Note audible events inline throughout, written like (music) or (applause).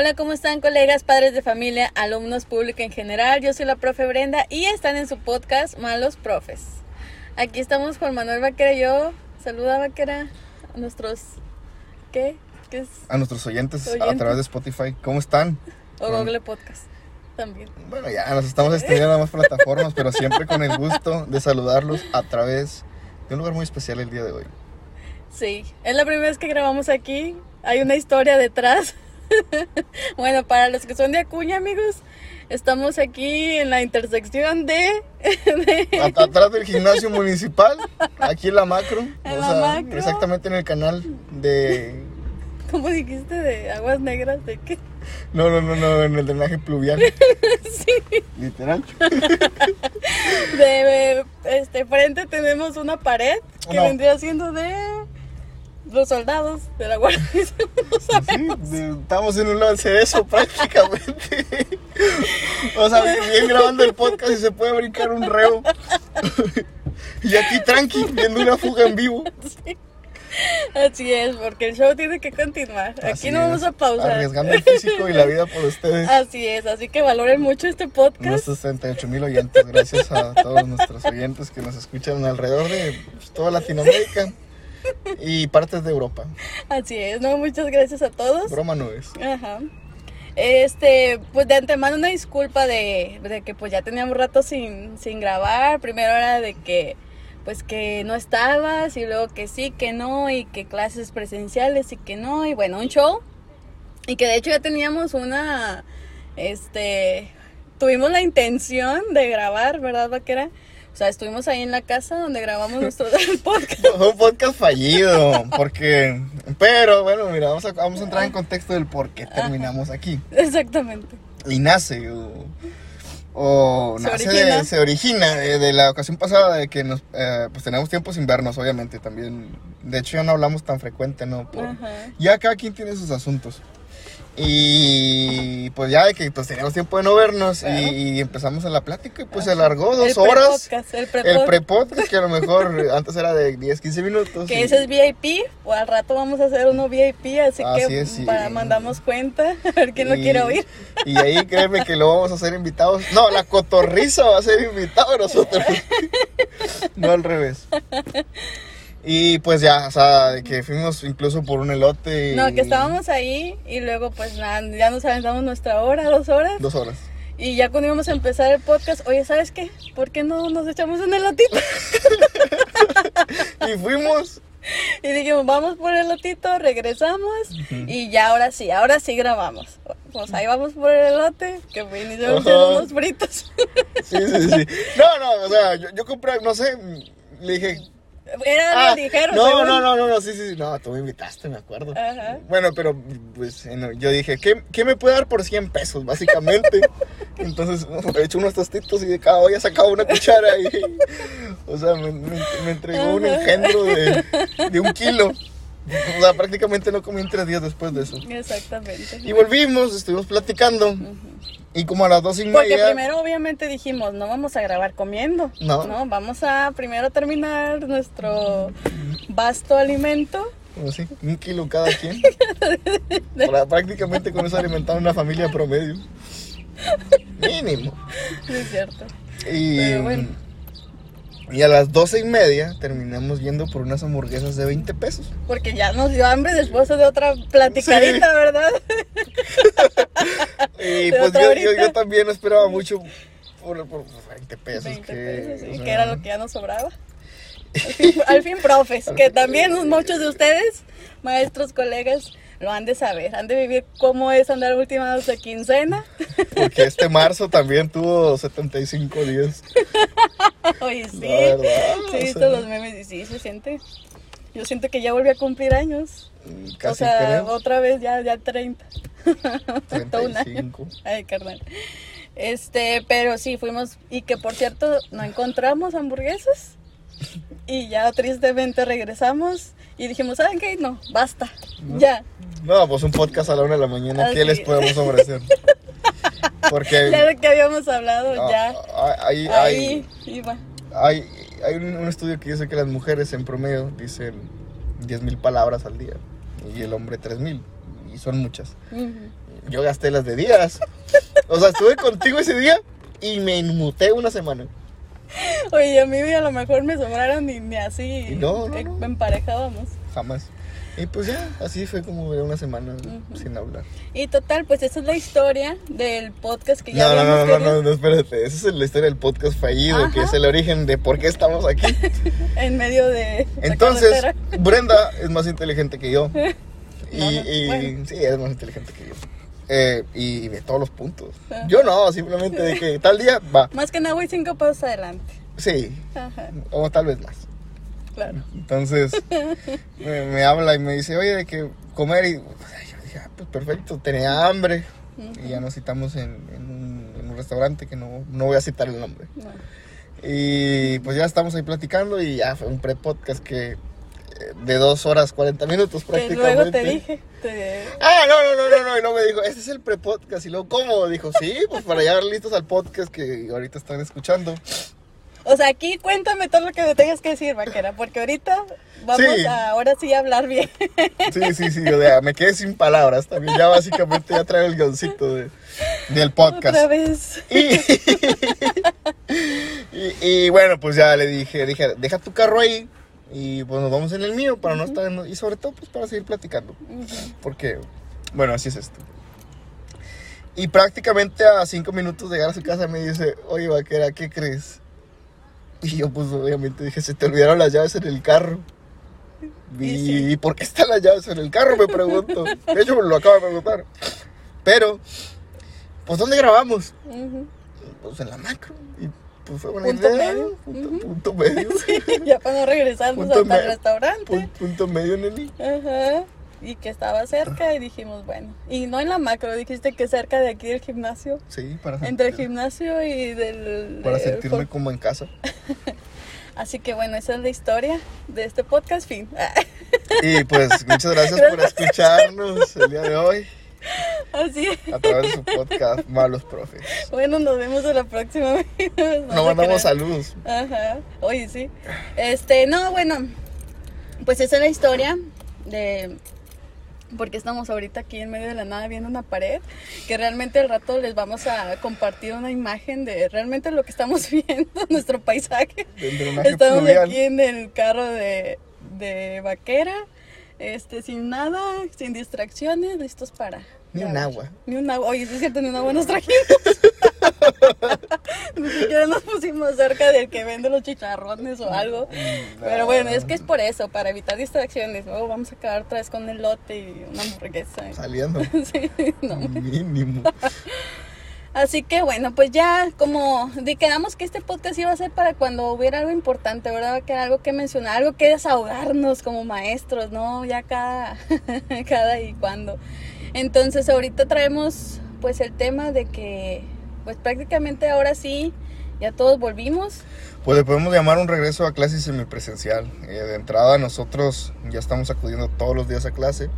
Hola, ¿cómo están colegas, padres de familia, alumnos públicos en general? Yo soy la profe Brenda y están en su podcast Malos Profes. Aquí estamos Juan Manuel Vaquera y yo. Saluda Vaquera a nuestros... ¿Qué? ¿Qué es? A nuestros oyentes, a través de Spotify. ¿Cómo están? O Google Podcast también. Bueno, ya nos estamos estudiando a más plataformas, pero siempre con el gusto de saludarlos a través de un lugar muy especial el día de hoy. Sí, es la primera vez que grabamos aquí. Hay una historia detrás. (laughs) bueno, para los que son de Acuña, amigos, estamos aquí en la intersección de... (laughs) de- At- atrás del gimnasio municipal, aquí en la macro. (laughs) En la macro. Exactamente en el canal de. ¿Cómo dijiste? De aguas negras, ¿de qué? No, no, no, no, en el drenaje pluvial. sí. Literal. De este frente tenemos una pared que Una- vendría siendo de los soldados de la Guardia no sabemos. estamos en un lance de eso (laughs) prácticamente. O sea, bien grabando el podcast y se puede brincar un reo. Y aquí tranqui, viendo una fuga en vivo. Así es, porque el show tiene que continuar. Aquí Así no vamos a pausar. Arriesgando el físico y la vida por ustedes. Así es, así que valoren mucho este podcast. Nuestros 38 mil oyentes, gracias a todos nuestros oyentes que nos escuchan alrededor de pues, toda Latinoamérica y partes de Europa. Así es, ¿no? Muchas gracias a todos. Broma no es. Ajá. Este, pues de antemano una disculpa de, de que pues ya teníamos rato sin, sin grabar. Primero era de que pues que no estabas y luego que sí, que no y que clases presenciales y que no y bueno, un show. Y que de hecho ya teníamos una, este, tuvimos la intención de grabar, ¿verdad, Vaquera? O sea, estuvimos ahí en la casa donde grabamos nuestro (laughs) podcast. Fue un podcast fallido, porque... Pero bueno, mira, vamos a, vamos a entrar en contexto del por qué terminamos aquí. Exactamente. Y nace, o, o Se nace origina. de- se origina de, de la ocasión pasada de que nos, eh, pues tenemos tiempo sin vernos, obviamente, también. De hecho, ya no hablamos tan frecuente, ¿no? Por- Ajá. ya cada quien tiene sus asuntos. Y pues ya de que pues teníamos tiempo de no vernos Claro. y, y empezamos en la plática y pues se alargó dos El horas. el El pre-podcast. pre-podcast que a lo mejor (laughs) antes era de 10, 15 minutos. Que y- ese es VIP, o al rato vamos a hacer uno VIP, así, Así que es, sí. para mandamos cuenta, (laughs) a ver quién lo quiere oír. Y ahí créeme que lo vamos a hacer invitados. No, la cotorriza va a ser invitado a nosotros. (laughs) no al revés. Y pues ya, o sea, de que fuimos incluso por un elote. y- No, que estábamos ahí y luego pues nada, ya nos aventamos nuestra hora, dos horas. Dos horas. Y ya cuando íbamos a empezar el podcast, oye, ¿sabes qué? ¿Por qué no nos echamos un elotito? (laughs) Y fuimos. Y dijimos, vamos por el elotito, regresamos y ya ahora sí, ahora sí grabamos. Pues ahí vamos por el elote, que iniciamos Ajá. haciendo unos fritos. Sí, sí, sí. No, no, o sea, yo, yo compré, no sé, le dije. Era ah, ligero. no, según. no, no, no, no, sí, sí, no, tú me invitaste, me acuerdo. Ajá. Bueno, pero pues yo dije, ¿qué, ¿qué me puede dar por 100 pesos, básicamente? (laughs) Entonces, he hecho unos tostitos y de cada olla sacaba una cuchara y, o sea, me, me- me entregó un engendro de, de un kilo. O sea, prácticamente no comí en tres días después de eso. Exactamente. Y volvimos, estuvimos platicando y como a las dos y Porque media... primero obviamente dijimos, no vamos a grabar comiendo. No. vamos a primero terminar nuestro vasto alimento. Como así, un kilo cada quien. (laughs) Para prácticamente con eso alimentar una familia promedio. (laughs) Mínimo. Sí, es cierto. Y, Pero bueno. Y a las doce y media terminamos yendo por unas hamburguesas de 20 pesos. Porque ya nos dio hambre después de otra platicadita, ¿verdad? (laughs) Y pues yo, horita. yo, yo también esperaba mucho por, por 20 pesos. 20 que, pesos, sí, o sea, que era lo que ya nos sobraba. (laughs) Al fin, al fin, profes, que también (laughs) muchos de ustedes, maestros, colegas, lo han de saber, han de vivir cómo es andar últimas de quincena. Porque este marzo también tuvo 75 días. (laughs) Oye, sí. Verdad, Sí, o sea. los memes y sí, se siente. Yo siento que ya volví a cumplir años. Casi o sea, creo. otra vez ya, ya 30. Todo un año. 35. Ay, carnal. Este, pero sí, fuimos. Y que por cierto, no encontramos hamburguesas. Y ya tristemente regresamos. Y dijimos, ¿saben qué? No, basta. Ya. No, pues un podcast a la una de la mañana, ¿qué les es. podemos ofrecer? (laughs) Porque Ya de que habíamos hablado, ah, ya. ah, hay, hay, Ahí iba. hay, hay un, un estudio que dice que las mujeres en promedio dicen 10.000 palabras al día y el hombre 3.000. Y y son muchas. Yo gasté las de días. O sea, estuve contigo ese día y me inmuté una semana. (laughs) Oye, a mí a lo mejor me sobraron ni, ni así no, no, eh, no. emparejábamos. Jamás. Y pues ya, así fue como una semana sin hablar. Y total, pues esa es la historia del podcast que ya No, no, habíamos no, no, no, no, espérate. Esa es la historia del podcast fallido, que es el origen de por qué estamos aquí. (laughs) en medio de Entonces. Brenda es más inteligente que yo. (laughs) Y, No, no, y- bueno. sí, es más inteligente que yo. Eh, y de todos los puntos. (laughs) Ajá. Yo no, simplemente de que tal día va. Más que nada voy cinco pasos adelante. Sí, Ajá, o tal vez más. claro. Entonces (laughs) me, me habla y me dice, oye, de que comer. Y yo dije, ah, pues perfecto, tenía hambre. Y ya nos citamos en, en un, en un restaurante que no, no voy a citar el nombre. No. Y pues ya estamos ahí platicando y ya fue un pre-podcast que de dos horas 40 minutos Que prácticamente. luego te dije. te- Ah, no, no, no, no, no, y no me dijo, este es el pre-podcast. Y luego, ¿cómo? Dijo, sí, pues para llegar listos al podcast que ahorita están escuchando. O sea, aquí cuéntame todo lo que me tengas que decir, vaquera, porque ahorita vamos Sí. a ahora sí a hablar bien. Sí, sí, sí, o sea, me quedé sin palabras también. Ya básicamente ya traigo el guioncito de, del podcast. Otra vez. Y, y, y bueno, pues ya le dije, dije, deja tu carro ahí y pues nos vamos en el mío para no estar, en- y sobre todo pues para seguir platicando. Porque, bueno, así es esto. Y prácticamente a cinco minutos de llegar a su casa me dice, oye, vaquera, ¿qué crees? Y yo pues obviamente dije, se te olvidaron las llaves en el carro. Y ¿Y, sí. por qué están las llaves en el carro? Me pregunto. De hecho, me lo acabo de preguntar. Pero, pues, ¿dónde grabamos? Pues en la macro. Y pues fue buena Punto idea. medio. Punto, medio. (laughs) ya para no regresarnos hasta el me- restaurante. Pun- punto medio, Nelly. Ajá. Y que estaba cerca y dijimos, bueno. Y no en la macro, dijiste que cerca de aquí del gimnasio. Sí, para, Entre el sentir- gimnasio y del... para del sentirme como en casa. (laughs) Así que bueno, esa es la historia de este podcast, fin. Y pues muchas gracias por escucharnos el día de hoy Así es. a través de su podcast Malos Profes. Bueno, nos vemos a la próxima. No, No mandamos saludos. Ajá. Oye, sí. Este, no, bueno. Pues esa es la historia de porque estamos ahorita aquí en medio de la nada viendo una pared, que realmente al rato les vamos a compartir una imagen de realmente lo que estamos (laughs) viendo, nuestro paisaje. Estamos pluvial. aquí en el carro de, de vaquera, este, sin nada, sin distracciones, listos para... Ni un agua. Ni un agua. Oye, es cierto, ni un agua nos trajimos. (laughs) Ni siquiera nos pusimos cerca del que vende los chicharrones o algo. Pero bueno, es que es por eso, para evitar distracciones. Luego vamos a acabar otra vez con el lote y una hamburguesa. Saliendo. (laughs) Sí, no. Mínimo. Así que bueno, pues ya como quedamos que este podcast iba a ser para cuando hubiera algo importante, ¿verdad? Que era algo que mencionar, algo que desahogarnos como maestros, ¿no? Ya cada, (laughs) cada y cuando. Entonces ahorita traemos pues el tema de que pues prácticamente ahora sí ya todos volvimos. Pues le podemos llamar un regreso a clase semipresencial. Eh, de entrada nosotros ya estamos acudiendo todos los días a clase.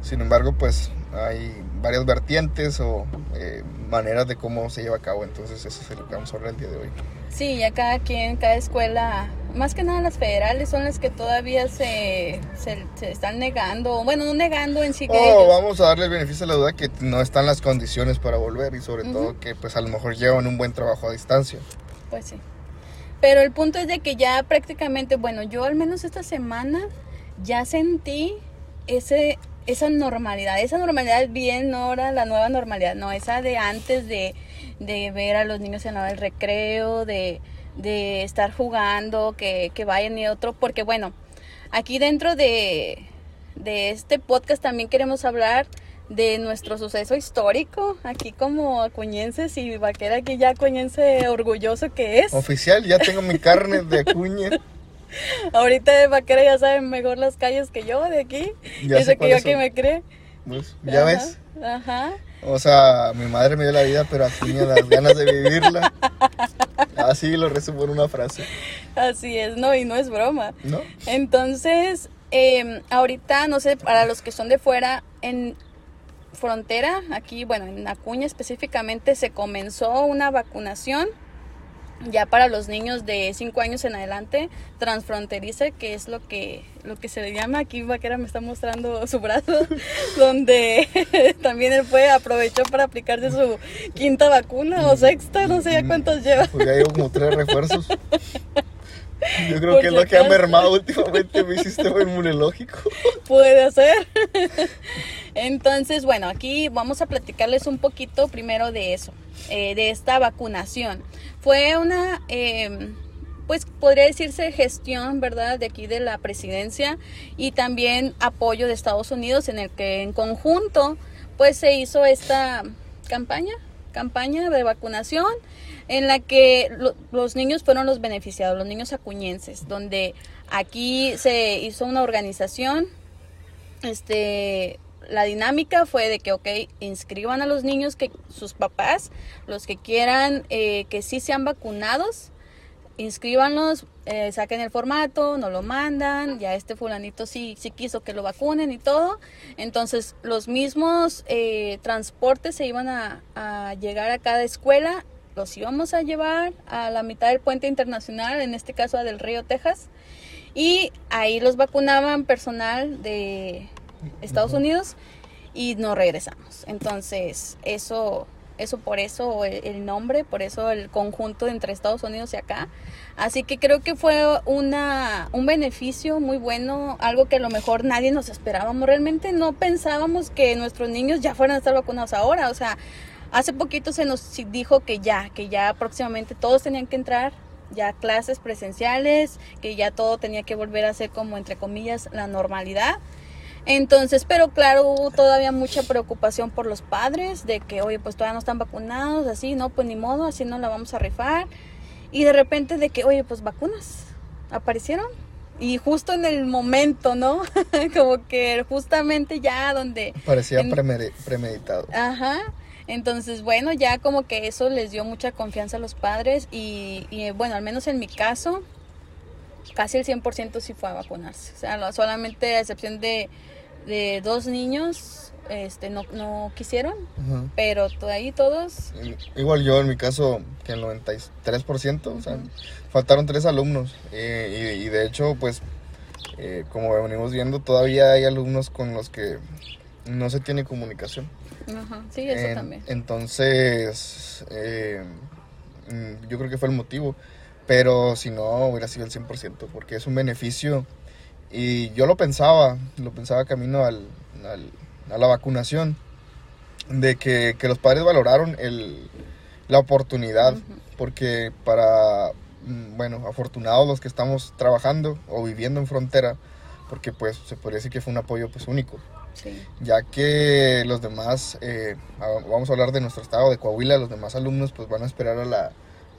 Sin embargo, pues hay varias vertientes o eh, maneras de cómo se lleva a cabo. Entonces eso es lo que vamos a hablar el día de hoy. Sí, ya cada quien, cada escuela, más que nada las federales son las que todavía se, se, se están negando, bueno, no negando en sí que Oh, ellos. vamos a darle el beneficio de la duda que no están las condiciones para volver y sobre todo que pues a lo mejor llevan un buen trabajo a distancia. Pues sí. Pero el punto es de que ya prácticamente, bueno, yo al menos esta semana ya sentí ese esa normalidad, esa normalidad bien no ahora la nueva normalidad, no, esa de antes de, de ver a los niños en la recreo, de, de estar jugando, que, que vayan y otro, porque bueno, aquí dentro de, de este podcast también queremos hablar de nuestro suceso histórico, aquí como acuñenses y vaquera aquí ya acuñense orgulloso que es. Oficial, ya tengo mi carne de acuña. (laughs) Ahorita de vaquera ya saben mejor las calles que yo de aquí. Ya sé Dice que yo son. me cree. Pues, ya Ajá, ves. Ajá. O sea, mi madre me dio la vida, pero acuña las ganas de vivirla. (laughs) Así lo resumo en una frase. Así es, no, y no es broma. ¿No? Entonces, eh, ahorita, no sé, para los que son de fuera, en frontera, aquí, bueno, en Acuña específicamente, se comenzó una vacunación ya para los niños de 5 años en adelante, transfronteriza, que es lo que, lo que se le llama, aquí Vaquera me está mostrando su brazo, (laughs) donde (laughs) también él fue, aprovechó para aplicarse su quinta vacuna o sexta, no sé ya cuántos lleva. Pues ya llevo como tres refuerzos. Yo creo que es lo que ha mermado últimamente mi sistema inmunológico. Puede ser. (laughs) Entonces, bueno, aquí vamos a platicarles un poquito primero de eso, eh, de esta vacunación. Fue una, em, pues podría decirse gestión, ¿verdad?, de aquí de la presidencia y también apoyo de Estados Unidos en el que en conjunto, pues se hizo esta campaña, campaña de vacunación en la que los niños fueron los beneficiados, los niños acuñenses, donde aquí se hizo una organización, este, la dinámica fue de que, ok, inscriban a los niños que sus papás, los que quieran eh, que sí sean vacunados, inscríbanlos, eh, saquen el formato, no lo mandan, ya este fulanito sí, sí quiso que lo vacunen y todo. Entonces los mismos eh, transportes se iban a, a, llegar a cada escuela, los íbamos a llevar a la mitad del puente internacional, en este caso a Del Río, Texas, y ahí los vacunaban personal de Estados Unidos y no regresamos. Entonces, eso, eso por eso el, nombre, por eso el conjunto entre Estados Unidos y acá. Así que creo que fue una, un beneficio muy bueno, algo que a lo mejor nadie nos esperábamos. Realmente no pensábamos que nuestros niños ya fueran a estar vacunados ahora. O sea, hace poquito se nos dijo que ya, que ya próximamente todos tenían que entrar ya clases presenciales, que ya todo tenía que volver a ser como entre comillas la normalidad. Entonces, pero claro, hubo todavía mucha preocupación por los padres de que, oye, pues todavía no están vacunados, así, no, pues ni modo, así no la vamos a rifar. Y de repente de que, oye, pues vacunas, aparecieron. Y justo en el momento, ¿no? (laughs) Como que justamente ya donde... Parecía premeditado. Ajá. Entonces, bueno, ya como que eso les dio mucha confianza a los padres y, y bueno, al menos en mi caso, casi el 100% sí fue a vacunarse. O sea, solamente a excepción de, de dos niños este no, no quisieron, pero ahí todos... Igual yo en mi caso, que el 93%, o sea, faltaron tres alumnos. Eh, y, de hecho, pues, eh, como venimos viendo, todavía hay alumnos con los que no se tiene comunicación. Ajá, sí, eso también. Entonces, eh, mm, yo creo que fue el motivo. Pero si no, hubiera sido el 100%, porque es un beneficio. Y yo lo pensaba, lo pensaba camino al, a la vacunación, de que, los padres valoraron el, la oportunidad, porque para, mm, bueno, afortunados los que estamos trabajando o viviendo en frontera, porque pues se puede decir que fue un apoyo pues único. Ya que los demás, eh, vamos a hablar de nuestro estado, de Coahuila, los demás alumnos pues van a esperar a la,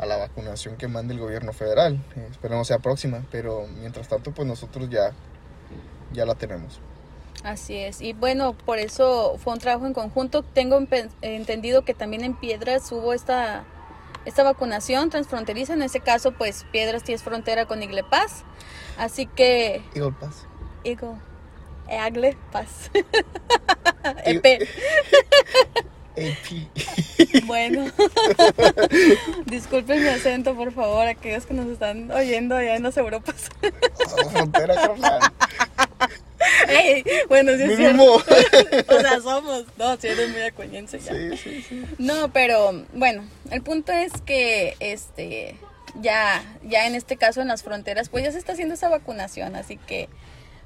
a la vacunación que mande el gobierno federal. Eh, esperemos sea próxima, pero mientras tanto pues nosotros ya, ya la tenemos. Así es, y bueno, por eso fue un trabajo en conjunto. Tengo entendido que también en Piedras hubo esta, esta vacunación transfronteriza. En este caso, pues Piedras tiene frontera con Igle Paz. Así que... Eagle Paz. Eagle. Eagle Paz. (laughs) EP. (laughs) (laughs) Bueno, (laughs) disculpen mi acento, por favor, aquellos que nos están oyendo allá en las Europas. (laughs) bueno, sí es cierto. o sea, somos. No, si eres muy acuñense ya. Sí, sí, sí. No, pero bueno, el punto es que este ya, ya en este caso en las fronteras, pues ya se está haciendo esa vacunación, así que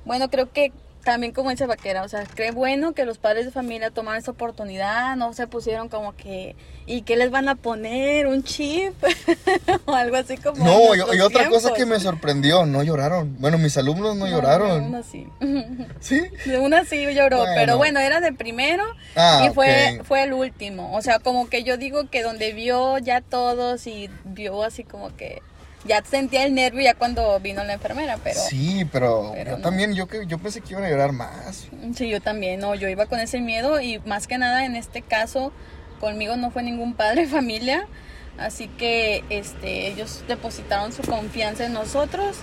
bueno, creo que también como dice Vaquera, o sea, cree bueno que los padres de familia tomaron esta oportunidad, no se pusieron como que, ¿y qué les van a poner? ¿Un chip? (laughs) o algo así como... No, y, otra cosa que me sorprendió, no lloraron. Bueno, mis alumnos no, lloraron. Una sí. (laughs) ¿Sí? Una sí lloró, pero bueno, era de primero ah, y fue, fue el último. O sea, como que yo digo que donde vio ya todos y vio así como que ya sentía el nervio ya cuando vino la enfermera, pero... Sí, pero, yo también, yo, yo pensé que iban a llorar más. Sí, yo también, no, yo iba con ese miedo y más que nada en este caso conmigo no fue ningún padre de familia, así que este, ellos depositaron su confianza en nosotros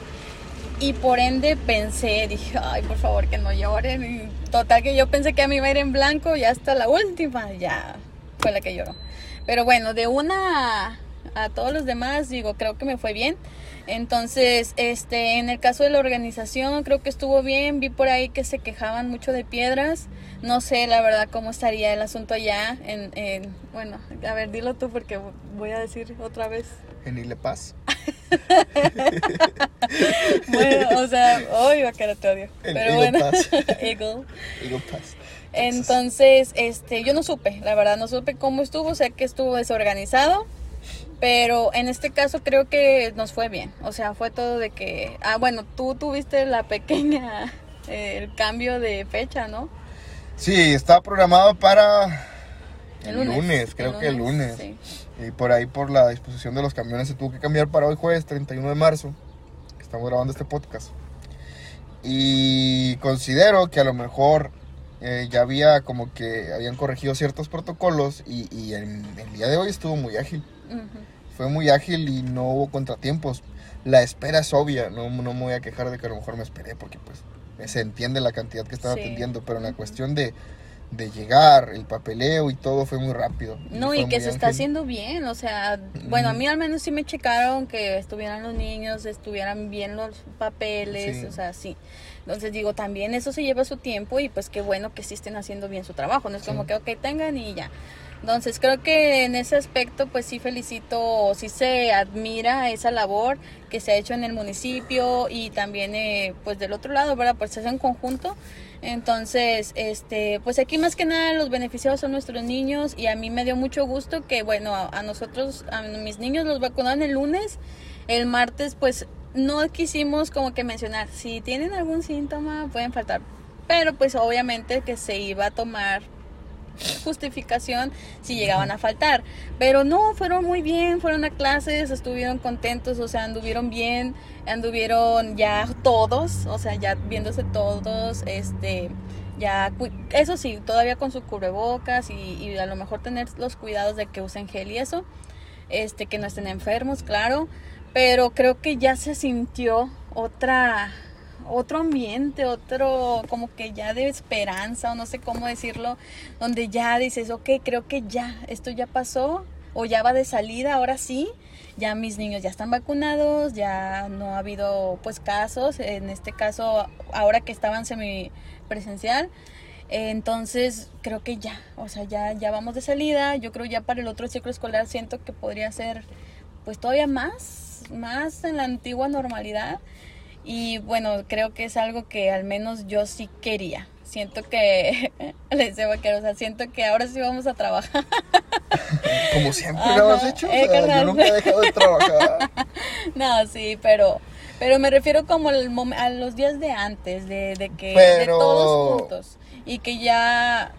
y por ende pensé, dije, ay, por favor que no lloren. Y total que yo pensé que a mí iba a ir en blanco y hasta la última ya fue la que lloró. Pero bueno, de una a todos los demás, digo, creo que me fue bien. Entonces, este, en el caso de la organización, creo que estuvo bien. Vi por ahí que se quejaban mucho de piedras. No sé, la verdad, cómo estaría el asunto allá. En, en bueno, a ver, dilo tú porque voy a decir otra vez. En Ile Paz. (laughs) bueno, o sea, hoy va a quedar te odio. En Pero Eagle bueno, Pass. (laughs) Eagle. Eagle Pass. Entonces, este, yo no supe, la verdad, no supe cómo estuvo, sé que estuvo desorganizado, pero en este caso creo que nos fue bien. O sea, fue todo de que, ah, bueno, tú tuviste la pequeña, eh, (laughs) el cambio de fecha, ¿no? Sí, estaba programado para El lunes. lunes, creo El que el lunes, sí. Y por ahí, por la disposición de los camiones, se tuvo que cambiar para hoy jueves, 31 de marzo. Estamos grabando este podcast. Y considero que a lo mejor eh, ya había como que habían corregido ciertos protocolos y, y el, el día de hoy estuvo muy ágil. Ujú. Fue muy ágil y no hubo contratiempos. La espera es obvia, no, no me voy a quejar de que a lo mejor me esperé porque pues se entiende la cantidad que estaba Sí. atendiendo, pero en la cuestión de, de llegar, el papeleo y todo fue muy rápido. No, y que se está haciendo bien, o sea, bueno, a mí al menos sí me checaron que estuvieran los niños, estuvieran bien los papeles, Sí. o sea, sí. Entonces digo, también eso se lleva su tiempo y pues qué bueno que sí estén haciendo bien su trabajo, no es Sí. como que, ok, tengan y ya. Entonces creo que en ese aspecto pues sí felicito, sí se admira esa labor que se ha hecho en el municipio y también eh, pues del otro lado, ¿verdad? Pues se hace en conjunto. Entonces, este, pues aquí más que nada los beneficiados son nuestros niños y a mí me dio mucho gusto que, bueno, a, a nosotros, a mis niños los vacunaron el lunes, el martes pues no quisimos como que mencionar, si tienen algún síntoma pueden faltar, pero pues obviamente que se iba a tomar (laughs) justificación si llegaban a faltar. Pero no, fueron muy bien, fueron a clases, estuvieron contentos, o sea, anduvieron bien, anduvieron ya todos, o sea, ya viéndose todos, este, ya, eso sí, todavía con su cubrebocas y, y a lo mejor tener los cuidados de que usen gel y eso, este, que no estén enfermos, claro, pero creo que ya se sintió otra otro ambiente, otro como que ya de esperanza o no sé cómo decirlo, donde ya dices, ok, creo que ya, esto ya pasó o ya va de salida, ahora sí, ya mis niños ya están vacunados, ya no ha habido pues casos, en este caso ahora que estaban semipresencial, entonces creo que ya, o sea, ya, ya vamos de salida, yo creo ya para el otro ciclo escolar siento que podría ser pues todavía más, más en la antigua normalidad. Y bueno, creo que es algo que al menos yo sí quería. Siento que, les debo que, o sea, siento que ahora sí vamos a trabajar. (laughs) Como siempre Ajá. lo has hecho. o Eh, sea, yo carnal. nunca he dejado de trabajar. (laughs) no, sí, pero, pero me refiero como al mom- a los días de antes, de, de que, de todos juntos. Y que ya,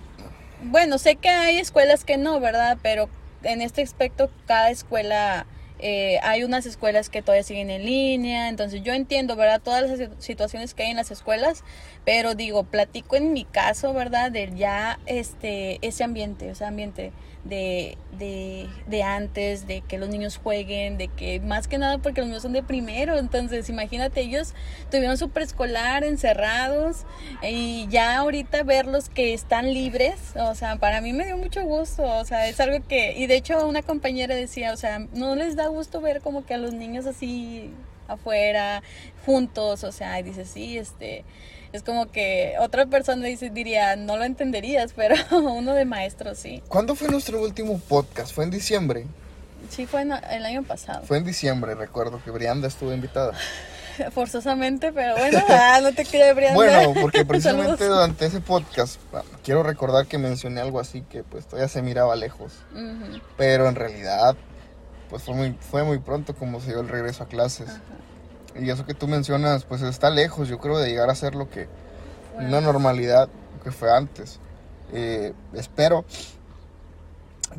bueno, sé que hay escuelas que no, ¿verdad? Pero en este aspecto, cada escuela, eh, hay unas escuelas que todavía siguen en línea, entonces yo entiendo, ¿verdad? Todas las situ- situaciones que hay en las escuelas, pero digo, platico en mi caso, ¿verdad? De ya este, ese ambiente, ese ambiente de, de, de antes, de que los niños jueguen, de que más que nada porque los niños son de primero, entonces imagínate, ellos tuvieron su preescolar encerrados y ya ahorita verlos que están libres, o sea, para mí me dio mucho gusto, o sea, es algo que, y de hecho una compañera decía, o sea, no les da gusto ver como que a los niños así afuera, juntos, o sea, y dice, sí, este, es como que otra persona dice, diría, no lo entenderías, (laughs) pero uno de maestro sí. ¿Cuándo fue nuestro último podcast? Fue en diciembre. Sí, fue en- el año pasado. Fue en diciembre, recuerdo que Brianda estuvo invitada. (laughs) Forzosamente, pero bueno, (laughs) ah, no te quería Brianda. Bueno, porque precisamente durante ese podcast ah, quiero recordar que mencioné algo así que pues todavía se miraba lejos. Pero en realidad pues fue muy, fue muy pronto como se dio el regreso a clases. Y eso que tú mencionas pues está lejos yo creo de llegar a ser lo que una normalidad que fue antes. Eh, espero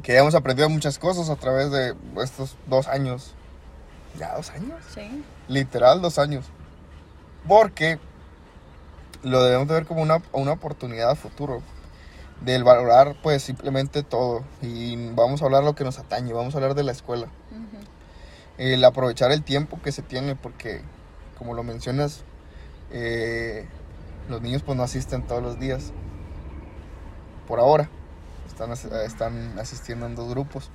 que hayamos aprendido muchas cosas a través de estos dos años. ¿Ya dos años? Sí, Literal dos años. Porque lo debemos de ver como una, una oportunidad a futuro. Del valorar pues simplemente todo. Y vamos a hablar lo que nos atañe, vamos a hablar de la escuela. ujú, El aprovechar el tiempo que se tiene porque como lo mencionas, eh, los niños pues no asisten todos los días. Por ahora. Están, están asistiendo en dos grupos.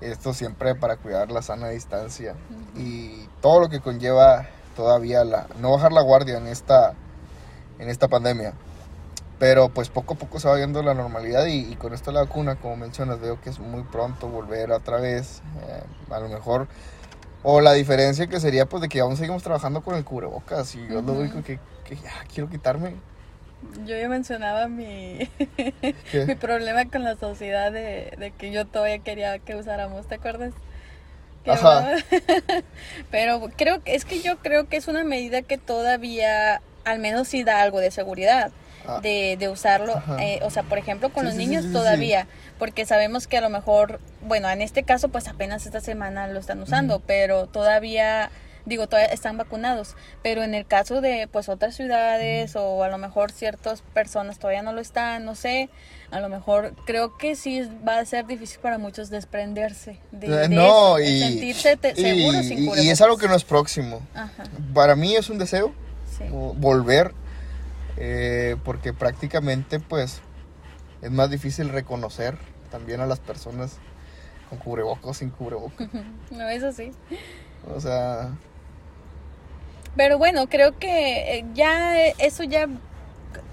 Esto siempre para cuidar la sana distancia y todo lo que conlleva todavía la no bajar la guardia en esta en esta pandemia. Pero pues poco a poco se va viendo la normalidad y, con esto la vacuna, como mencionas, veo que es muy pronto volver otra vez. Eh, a lo mejor, o la diferencia que sería pues de que aún seguimos trabajando con el cubrebocas y yo lo único que, que ya quiero quitarme. Yo ya mencionaba mi, (laughs) mi problema con la sociedad de, de, que yo todavía quería que usáramos, ¿te acuerdas? Ajá. (laughs) Pero creo que es que yo creo que es una medida que todavía al menos sí da algo de seguridad. Ah. De, de, usarlo, eh, o sea, por ejemplo, con los niños todavía, porque sabemos que a lo mejor, bueno, en este caso, pues apenas esta semana lo están usando, pero todavía digo, todavía están vacunados, pero en el caso de pues otras ciudades o a lo mejor ciertas personas todavía no lo están, no sé, a lo mejor creo que sí va a ser difícil para muchos desprenderse de, eh, no, y, sentirse seguros y, y, es algo que no es próximo. Para mí es un deseo volver eh, porque prácticamente pues es más difícil reconocer también a las personas con cubrebocas sin cubrebocas. (laughs) no, eso sí. O sea... Pero bueno, creo que eh, ya eso ya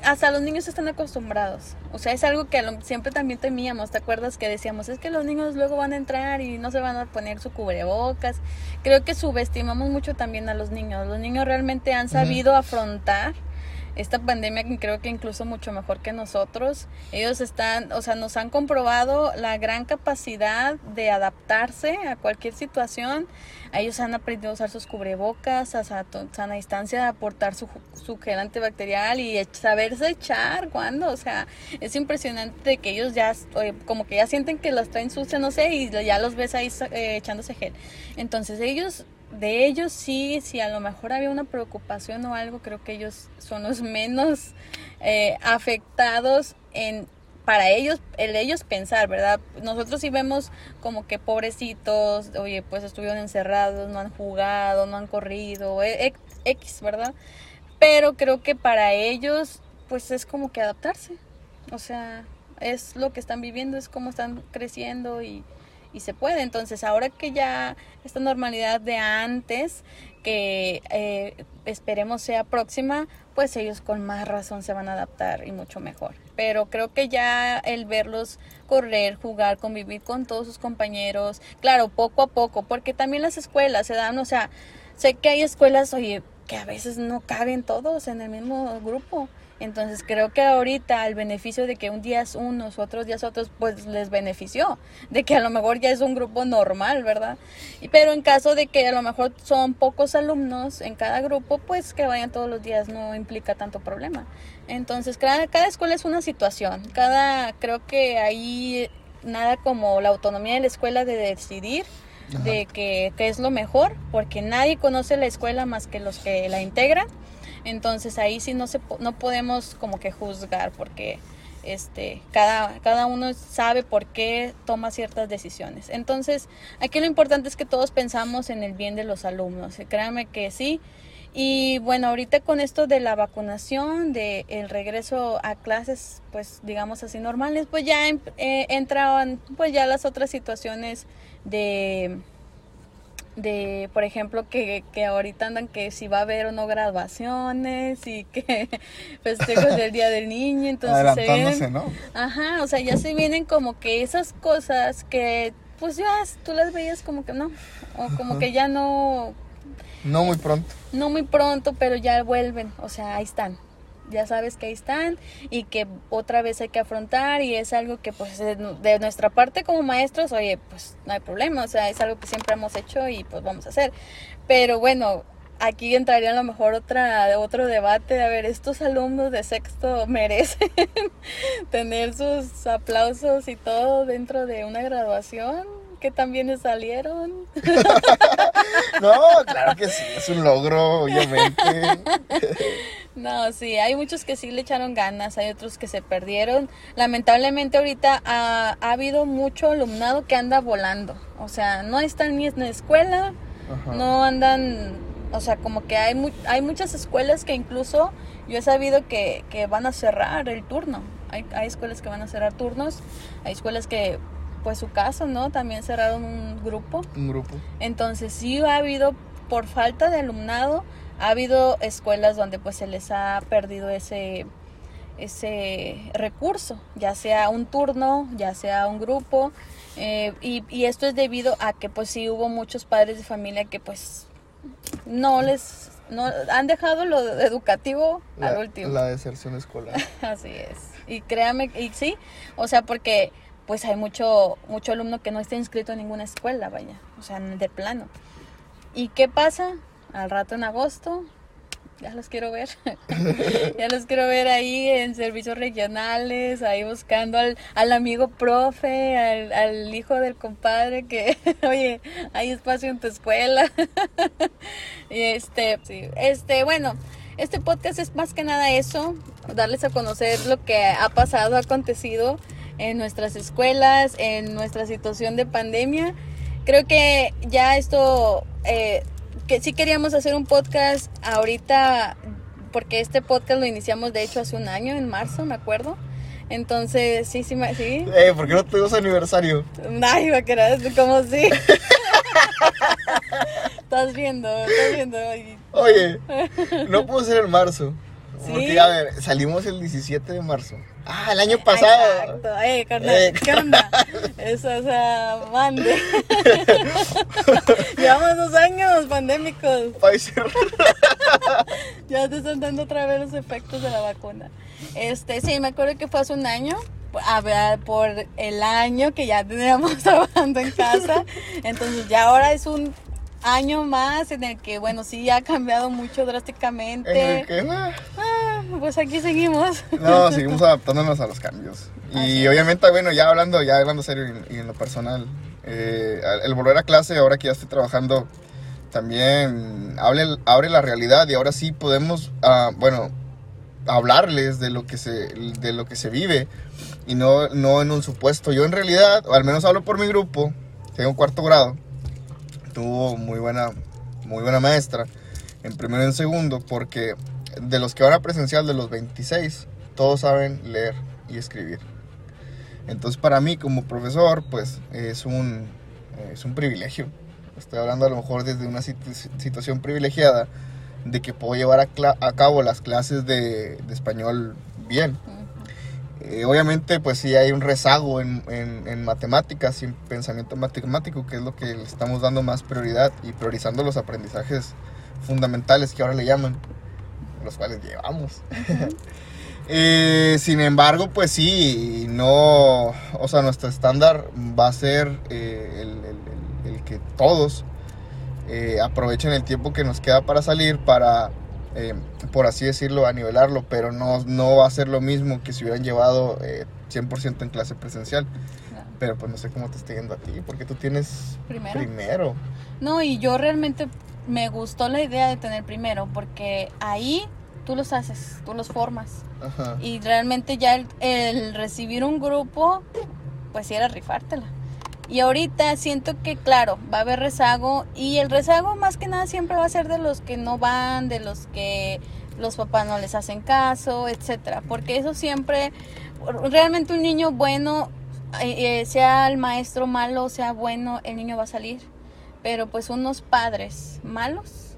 hasta los niños están acostumbrados. O sea, es algo que siempre también temíamos. ¿Te acuerdas que decíamos, es que los niños luego van a entrar y no se van a poner su cubrebocas? Creo que subestimamos mucho también a los niños. Los niños realmente han sabido afrontar esta pandemia creo que incluso mucho mejor que nosotros. Ellos están, o sea, nos han comprobado la gran capacidad de adaptarse a cualquier situación. Ellos han aprendido a usar sus cubrebocas, a sana distancia, a aportar su, su gel antibacterial y saberse echar cuando, o sea, es impresionante que ellos ya, como que ya sienten que las traen sucias, no sé, y ya los ves ahí eh, echándose gel. Entonces ellos de ellos sí, si a lo mejor había una preocupación o algo, creo que ellos son los (laughs) menos eh, afectados en para ellos, el ellos pensar, ¿verdad? Nosotros sí vemos como que pobrecitos, oye, pues estuvieron encerrados, no han jugado, no han corrido, e, X, ¿verdad? Pero creo que para ellos, pues es como que adaptarse. O sea, es lo que están viviendo, es como están creciendo y, y se puede. Entonces, ahora que ya esta normalidad de antes, que eh, esperemos sea próxima, pues ellos con más razón se van a adaptar y mucho mejor. Pero creo que ya el verlos correr, jugar, convivir con todos sus compañeros, claro, poco a poco, porque también las escuelas se dan, o sea, sé que hay escuelas, oye, que a veces no caben todos en el mismo grupo. Entonces creo que ahorita el beneficio de que un día es unos, otros días otros, pues les benefició, de que a lo mejor ya es un grupo normal, ¿verdad? Pero en caso de que a lo mejor son pocos alumnos en cada grupo, pues que vayan todos los días no implica tanto problema. Entonces cada, cada escuela es una situación, cada, creo que ahí nada como la autonomía de la escuela de decidir de que, que es lo mejor, porque nadie conoce la escuela más que los que la integran entonces ahí sí no, se, no podemos como que juzgar porque este, cada, cada uno sabe por qué toma ciertas decisiones. Entonces aquí lo importante es que todos pensamos en el bien de los alumnos. Créanme que sí. Y bueno, ahorita con esto de la vacunación, de el regreso a clases, pues digamos así normales, pues ya eh, entraban pues ya las otras situaciones de de, por ejemplo, que, que ahorita andan que si va a haber o no graduaciones y que (laughs) festejos del Día del Niño, entonces se vienen, ¿no? Ajá, o sea, ya se vienen como que esas cosas que pues ya tú las veías como que no, o como que ya no... No muy pronto. No muy pronto, pero ya vuelven, o sea, ahí están ya sabes que ahí están y que otra vez hay que afrontar y es algo que pues de nuestra parte como maestros, oye, pues no hay problema, o sea, es algo que siempre hemos hecho y pues vamos a hacer. Pero bueno, aquí entraría a lo mejor otra otro debate de a ver, estos alumnos de sexto merecen (laughs) tener sus aplausos y todo dentro de una graduación que también salieron. (laughs) no, claro que sí, es un logro, obviamente. (laughs) no, sí, hay muchos que sí le echaron ganas, hay otros que se perdieron. Lamentablemente ahorita ha, habido mucho alumnado que anda volando, o sea, no están ni en la escuela, no andan, o sea, como que hay, hay muchas escuelas que incluso yo he sabido que, que van a cerrar el turno. Hay, hay escuelas que van a cerrar turnos, hay escuelas que pues su caso, ¿no? También cerraron un grupo. Un grupo. Entonces sí ha habido, por falta de alumnado, ha habido escuelas donde pues se les ha perdido ese, ese recurso, ya sea un turno, ya sea un grupo. eh, y, y esto es debido a que pues sí hubo muchos padres de familia que pues no les no han dejado lo educativo al último. la deserción escolar. (laughs) Así es. Y créame, y sí, o sea, porque pues hay mucho, mucho alumno que no está inscrito en ninguna escuela, vaya, o sea, de plano. ¿Y qué pasa? Al rato en agosto, ya los quiero ver. (laughs) ya los quiero ver ahí en servicios regionales, ahí buscando al, al amigo profe, al, hijo del compadre que, (laughs) oye, hay espacio en tu escuela. (laughs) y este, sí, este, bueno, este podcast es más que nada eso, darles a conocer lo que ha pasado, ha acontecido en nuestras escuelas, en nuestra situación de pandemia. Creo que ya esto, eh, que sí queríamos hacer un podcast ahorita, porque este podcast lo iniciamos de hecho hace un año, en marzo, me acuerdo. Entonces, sí, sí, sí. Eh, ¿por qué no tuvimos aniversario? Ay, va a quedar como si. (laughs) estás viendo, estás viendo. Oye, no pudo ser en marzo. ¿Sí? Porque, a ver, salimos el 17 de marzo. Ah, el año pasado. Exacto. Eh, carnal, Eh. ¿qué onda? Eso, o sea, mande. (laughs) Llevamos dos años pandémicos. (laughs) Ya te están dando otra vez los efectos de la vacuna. Este, sí, me acuerdo que fue hace un año. A ver, por el año que ya teníamos (laughs) trabajando en casa. Entonces, ya ahora es un año más en el que, bueno, sí, ha cambiado mucho En drásticamente. el que, Ah, pues aquí seguimos. No, seguimos adaptándonos a los cambios. Así Y es. obviamente, bueno, ya hablando, ya hablando serio y, y en lo personal, eh, el volver a clase, ahora que ya estoy trabajando, también abre, abre la realidad y ahora sí podemos, ah, bueno, hablarles de lo que se, de lo que se vive y no, no en un supuesto. Yo en realidad, o al menos hablo por mi grupo, tengo cuarto grado, tuvo muy buena, muy buena maestra en primero y en segundo, porque de los que van a presencial, de los 26, todos saben leer y escribir. Entonces para mí como profesor, pues es un, es un privilegio. Estoy hablando a lo mejor desde una situ- situación privilegiada de que puedo llevar a, cabo las clases de, de español bien. Eh, obviamente, pues sí hay un rezago en, en- en matemáticas y en pensamiento matemático, que es lo que le estamos dando más prioridad y priorizando los aprendizajes fundamentales que ahora le llaman, los cuales llevamos. (laughs) Eh, sin embargo, pues sí, no, o sea, nuestro estándar va a ser eh, el, el- el- el que todos eh, aprovechen el tiempo que nos queda para salir, para, por así decirlo, a nivelarlo, pero no, no va a ser lo mismo que si hubieran llevado eh, 100% en clase presencial. Pero pues no sé cómo te está yendo a ti, porque tú tienes Primero. primero. No, y yo realmente me gustó la idea de tener primero, porque ahí tú los haces, tú los formas. Ajá. Y realmente ya el, el recibir un grupo, pues sí era rifártela. Y ahorita siento que, claro, va a haber rezago. Y el rezago más que nada siempre va a ser de los que no van, de los que los papás no les hacen caso, etcétera. Porque eso siempre, realmente un niño bueno, eh, eh, sea el maestro malo, sea bueno, el niño va a salir. Pero pues unos padres malos,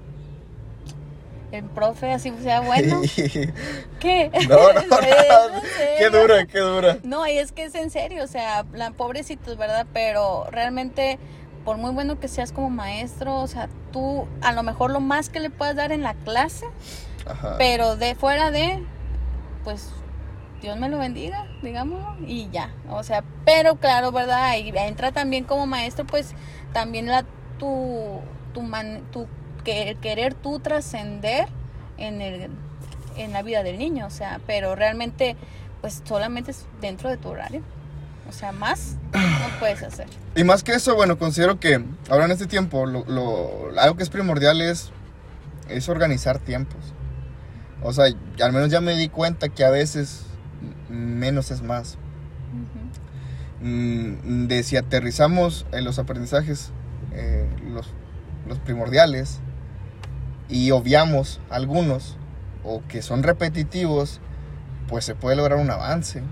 el profe así sea bueno, (laughs) ¿qué? no, no, (laughs) Es no, en qué dura, qué dura. No, y es que es en serio, o sea, la pobrecitos, ¿verdad? Pero realmente, por muy bueno que seas como maestro, o sea, tú a lo mejor lo más que le puedas dar en la clase, Ajá. pero de fuera de, pues, Dios me lo bendiga, digamos, y ya. O sea, pero claro, ¿verdad? Ahí entra también como maestro, pues, también la, tu, tu, man- tu que- querer tú trascender en el en la vida del niño, o sea, pero realmente pues solamente es dentro de tu horario. O sea, más no puedes hacer. Y más que eso, bueno, considero que ahora en este tiempo lo, lo- algo que es primordial es, es organizar tiempos. O sea, al menos ya me di cuenta que a veces menos es más. Mm, De si aterrizamos en los aprendizajes, eh, los, los primordiales, y obviamos algunos, o que son repetitivos, pues se puede lograr un avance.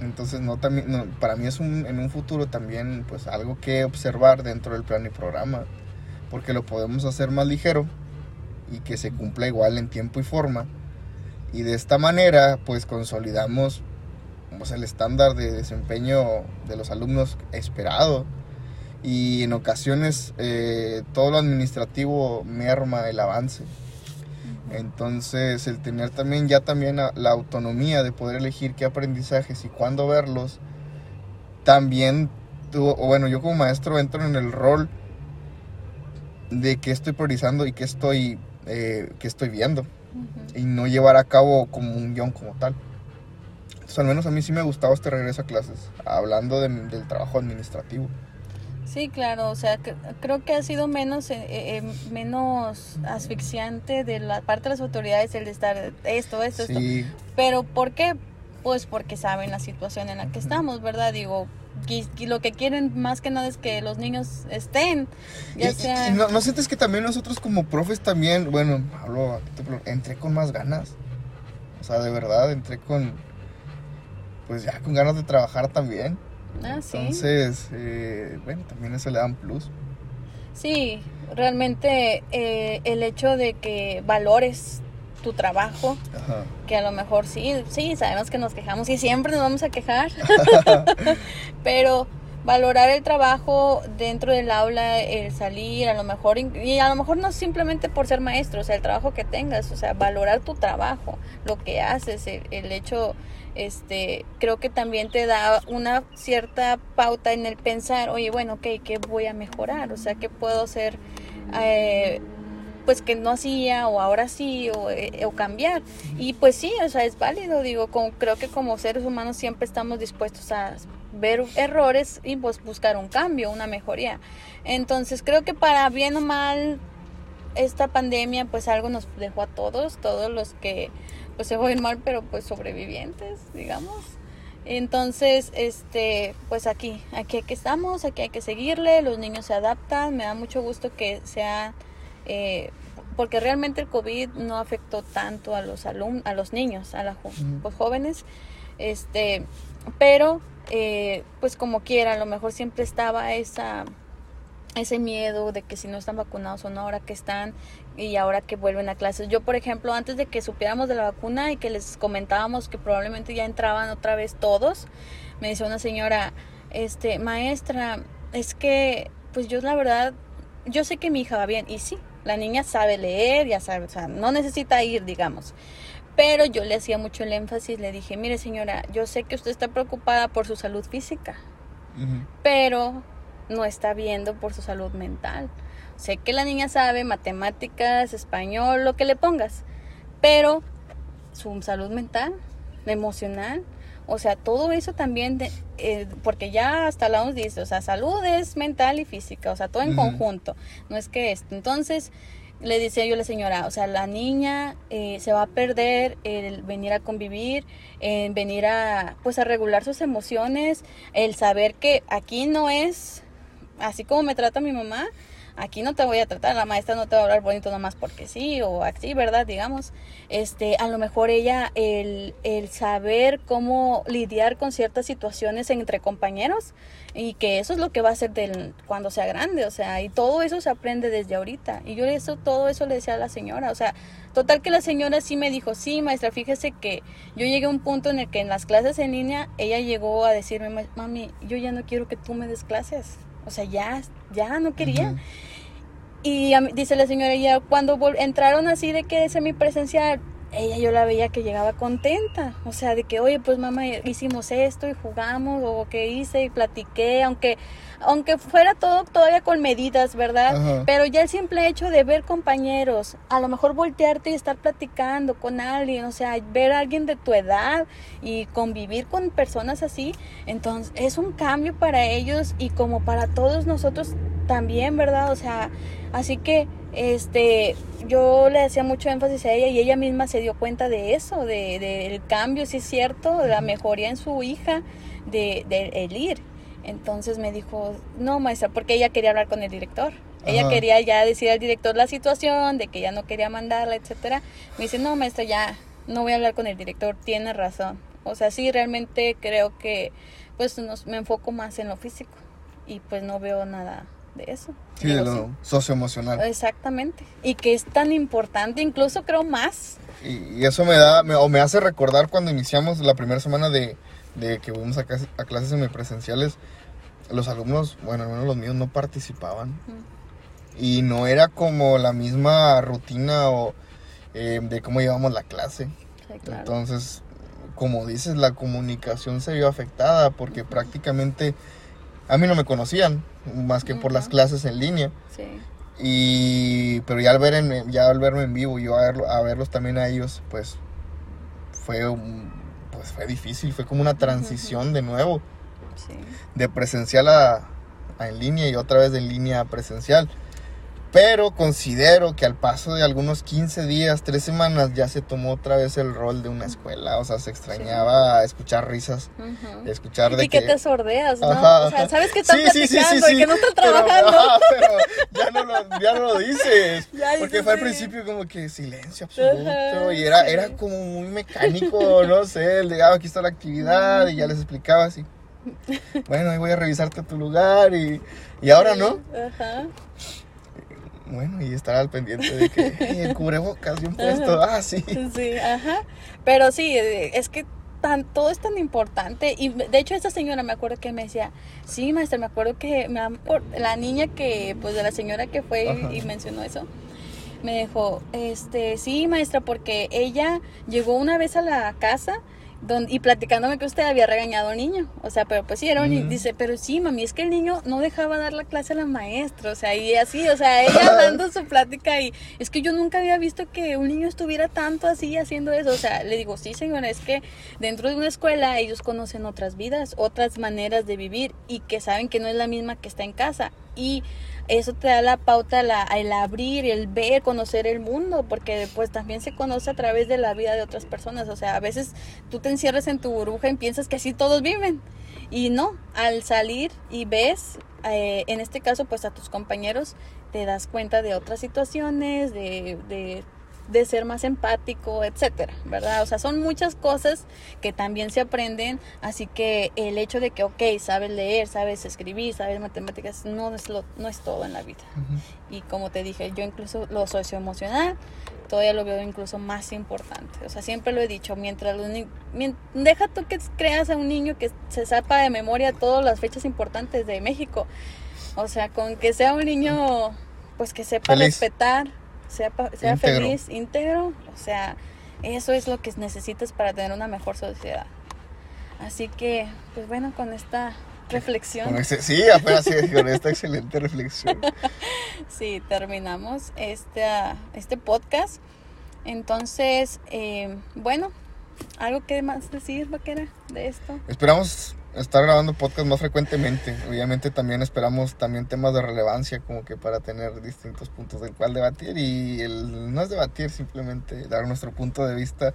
Entonces, no, también, para mí es un, en un futuro también pues algo que observar dentro del plan y programa, porque lo podemos hacer más ligero y que se cumpla igual en tiempo y forma. Y de esta manera pues consolidamos pues, el estándar de desempeño de los alumnos esperado. Y en ocasiones eh, todo lo administrativo merma el avance. Entonces, el tener también ya también la autonomía de poder elegir qué aprendizajes y cuándo verlos, también tú, bueno, yo como maestro entro en el rol de qué estoy priorizando y qué estoy, eh, estoy viendo. Y no llevar a cabo como un guion como tal. Entonces, al menos a mí sí me ha gustado este regreso a clases, hablando del trabajo administrativo. Sí, claro, o sea, creo que ha sido menos, eh, eh, menos asfixiante de la parte de las autoridades el de estar esto, esto, esto. Pero ¿por qué? Pues porque saben la situación en la que estamos, ¿verdad? Digo, y, lo que quieren más que nada es que los niños estén. Ya sea... no, ¿No sientes que también nosotros como profes también, bueno, hablo, entré con más ganas? O sea, de verdad, entré con, pues ya con ganas de trabajar también. Ah, Entonces, eh, bueno, también eso le da un plus. Sí, realmente eh, el hecho de que valores tu trabajo, que a lo mejor sí, sí, sabemos que nos quejamos y siempre nos vamos a quejar, (laughs) pero valorar el trabajo dentro del aula, el salir, a lo mejor, y a lo mejor no simplemente por ser maestro, o sea, el trabajo que tengas, o sea, valorar tu trabajo, lo que haces, el hecho este, creo que también te da una cierta pauta en el pensar, oye, bueno, ok, ¿qué voy a mejorar? O sea, ¿qué puedo hacer? Eh, pues que no hacía o ahora sí o, eh, o, cambiar y pues sí o sea es válido digo creo que como seres humanos siempre estamos dispuestos a ver errores y pues buscar un cambio una mejoría entonces creo que para bien o mal esta pandemia pues algo nos dejó a todos todos los que pues se fue mal, pero pues sobrevivientes, digamos. Entonces, este, pues aquí, aquí, que estamos, aquí hay que seguirle, los niños se adaptan, me da mucho gusto que sea, eh, porque realmente el COVID no afectó tanto a los alumnos, a los niños, a los pues, jóvenes, este, pero eh, pues como quiera, a lo mejor siempre estaba esa ese miedo de que si no están vacunados o no, ahora que están y ahora que vuelven a clases. Yo, por ejemplo, antes de que supiéramos de la vacuna y que les comentábamos que probablemente ya entraban otra vez todos, me decía una señora, este, maestra, es que, pues yo la verdad, yo sé que mi hija va bien, y sí, la niña sabe leer, ya sabe, o sea, no necesita ir, digamos. Pero yo le hacía mucho el énfasis, le dije, mire señora, yo sé que usted está preocupada por su salud física, pero no está viendo por su salud mental. Sé que la niña sabe matemáticas, español, lo que le pongas, pero su salud mental, emocional, o sea, todo eso también, de, eh, porque ya hasta la OMS dice, o sea, salud es mental y física, o sea, todo en conjunto, no es que esto. Entonces, le decía yo a la señora, o sea, la niña eh, se va a perder el venir a convivir, en venir a, pues, a regular sus emociones, el saber que aquí no es así como me trata mi mamá, aquí no te voy a tratar, la maestra no te va a hablar bonito nomás porque sí, o así, ¿verdad? Digamos, este, a lo mejor ella, el, el saber cómo lidiar con ciertas situaciones entre compañeros, y que eso es lo que va a hacer cuando sea grande, o sea, y todo eso se aprende desde ahorita, y yo eso, todo eso le decía a la señora, o sea, total que la señora sí me dijo, sí, maestra, fíjese que yo llegué a un punto en el que en las clases en línea, ella llegó a decirme, mami, yo ya no quiero que tú me des clases, o sea, ya, ya no quería. Y dice la señora, ya cuando entraron así de que semipresencial, ella yo la veía que llegaba contenta, o sea, de que, oye, pues mamá, hicimos esto y jugamos, o que hice y platiqué, aunque, aunque fuera todo todavía con medidas, ¿verdad? Pero ya el simple hecho de ver compañeros, a lo mejor voltearte y estar platicando con alguien, o sea, ver a alguien de tu edad y convivir con personas así, entonces es un cambio para ellos y como para todos nosotros también, ¿verdad? O sea, así que este, yo le hacía mucho énfasis a ella y ella misma se dio cuenta de eso, del de, cambio, si es cierto, la mejoría en su hija, de, el ir. Entonces me dijo, no, maestra, porque ella quería hablar con el director. Ella quería ya decir al director la situación, de que ya no quería mandarla, etcétera. Me dice, no, maestra, ya no voy a hablar con el director, tiene razón. O sea, sí, realmente creo que pues nos, me enfoco más en lo físico y pues no veo nada de eso. Sí, de lo socioemocional. Exactamente. Y que es tan importante, incluso creo más. Y, y eso me da, me- o me hace recordar cuando iniciamos la primera semana de, de que fuimos a, a clases semipresenciales, los alumnos, bueno, al menos los míos no participaban. Y no era como la misma rutina o eh, de cómo llevamos la clase. Sí, claro. Entonces, como dices, la comunicación se vio afectada porque prácticamente a mí no me conocían, más que por las clases en línea. sí. Y pero ya al ver en, ya al verme en vivo, yo a, verlo- a verlos también a ellos, pues fue un- pues fue difícil, fue como una transición de nuevo, Sí. de presencial a, a en línea y otra vez de en línea a presencial. Pero considero que al paso de algunos 15 días, 3 semanas, ya se tomó otra vez el rol de una escuela. O sea, se extrañaba escuchar risas, escuchar de Y que que... te sordeas, ¿no? Ajá, o sea, sabes que están Sí, platicando sí. y que no están Pero, trabajando. ajá, pero ya no lo, ya no lo dices. (laughs) Ya Porque fue al principio como que silencio absoluto. Ajá, y era, era como muy mecánico, no sé. El de, ah, aquí está la actividad y ya les explicaba así. Bueno, ahí voy a revisarte tu lugar y, y ahora no. Ajá. Bueno, y estar al pendiente de que (laughs) "Hey, el cubrebocas bien puesto. Ah, sí. Sí, ajá. Pero sí, eh, es que tan, todo es tan importante. Y de hecho, esta señora me acuerdo que me decía, sí, maestra, me acuerdo que me la niña que, pues de la señora que fue Ajá. y mencionó eso, me dijo, este, sí, maestra, porque ella llegó una vez a la casa. Don- y platicándome que usted había regañado a un niño, o sea, pero pues sí, era un niño, dice, pero sí, mami, es que el niño no dejaba dar la clase a la maestra, o sea, y así, o sea, ella (laughs) dando su plática y es que yo nunca había visto que un niño estuviera tanto así haciendo eso, o sea, le digo, sí, señora, es que dentro de una escuela ellos conocen otras vidas, otras maneras de vivir y que saben que no es la misma que está en casa y eso te da la pauta la, el abrir, el ver, conocer el mundo, porque pues también se conoce a través de la vida de otras personas, o sea, a veces tú te encierras en tu burbuja y piensas que así todos viven. Y no, al salir y ves, eh, en este caso, pues a tus compañeros, te das cuenta de otras situaciones, de, de, de ser más empático, etcétera, ¿verdad? O sea, son muchas cosas que también se aprenden, así que el hecho de que, ok, sabes leer, sabes escribir, sabes matemáticas, no es, lo, no es todo en la vida. Y como te dije, yo incluso lo socioemocional todavía lo veo incluso más importante. O sea, siempre lo he dicho, mientras los deja tú que creas a un niño que se sepa de memoria todas las fechas importantes de México. O sea, con que sea un niño pues que sepa Feliz. respetar, sea, sea Íntegro. feliz, íntegro, o sea, eso es lo que necesitas para tener una mejor sociedad. Así que, pues bueno, con esta reflexión. Con ese- sí, apenas sí, con esta excelente reflexión. (laughs) Sí, terminamos este, este podcast. Entonces, eh, bueno, ¿algo que más decir, vaquera, de esto? Esperamos estar grabando podcast más frecuentemente. Obviamente también esperamos también temas de relevancia como que para tener distintos puntos del cual debatir y el, no es debatir, simplemente dar nuestro punto de vista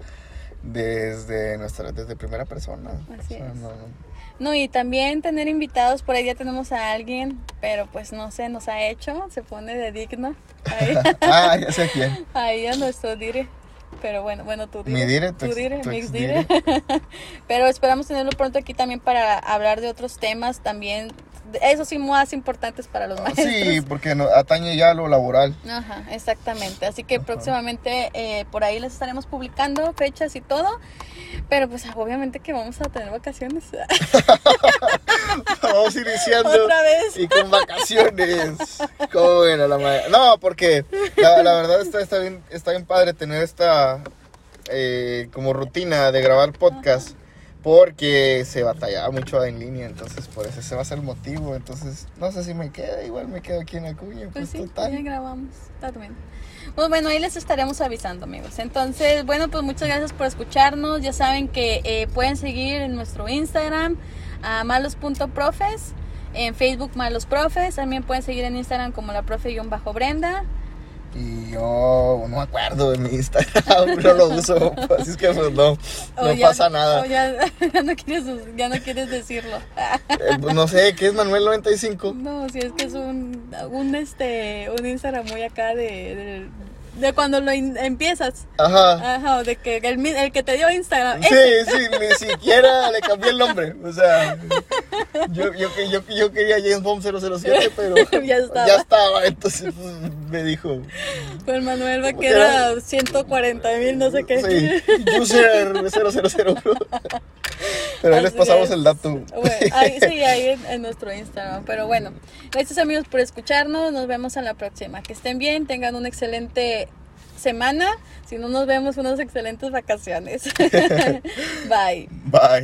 desde nuestra desde primera persona. Así es. no, no. No, y también tener invitados, por ahí ya tenemos a alguien, pero pues no sé, nos ha hecho, se pone de digno. Ahí, (laughs) ah, ya sé quién. ahí a nuestro dire. Pero bueno, bueno, tú Mi dire. dire, tu tu ex- dire, tu mi ex dire. (laughs) Pero esperamos tenerlo pronto aquí también para hablar de otros temas también, eso sí, más importantes para los maestros. Sí, porque no, atañe ya a lo laboral. Ajá, exactamente. Así que Ajá. próximamente eh, por ahí les estaremos publicando fechas y todo. Pero pues obviamente que vamos a tener vacaciones. (laughs) Vamos iniciando. Otra vez. Y con vacaciones. ¿Cómo ven a la madre? No, porque la, la verdad está, está, bien, está bien padre tener esta eh, como rutina de grabar podcast. Porque se batallaba mucho en línea, entonces por eso ese va a ser el motivo. Entonces, no sé si me queda, igual me quedo aquí en Acuña, Pues pues, sí, ya total. grabamos. Está bien. Pues bueno, ahí les estaremos avisando, amigos. Entonces, bueno, pues muchas gracias por escucharnos. Ya saben que eh, pueden seguir en nuestro Instagram a malos.profes, en Facebook Malos Profes. También pueden seguir en Instagram como la profe-brenda. Y yo no me acuerdo de mi Instagram, (laughs) no lo uso, así es que pues no, no ya- pasa nada. ya, (laughs) ya no quieres, ya no quieres decirlo. Eh, pues, no sé, ¿qué es Manuel95? No, si es que es un, un, este, un Instagram muy acá de, de, de cuando lo empiezas. Ajá. Ajá, de que el, mi- el que te dio Instagram. Sí, ese. (laughs) sí, ni siquiera le cambié el nombre. O sea, yo, yo, yo, yo quería James Bond 007, pero (laughs) Ya estaba. ya estaba. Entonces pues, me dijo, Pues Manuel ¿Cómo Vaquera, que era? 140 mil, no sé qué. sí, user 000. (laughs) Pero ahí les pasamos es. el dato. Bueno, ahí, sí, ahí en, en nuestro Instagram. Pero bueno, gracias amigos por escucharnos. Nos vemos en la próxima. Que estén bien, tengan una excelente semana. Si no nos vemos, unas excelentes vacaciones. (laughs) Bye. Bye.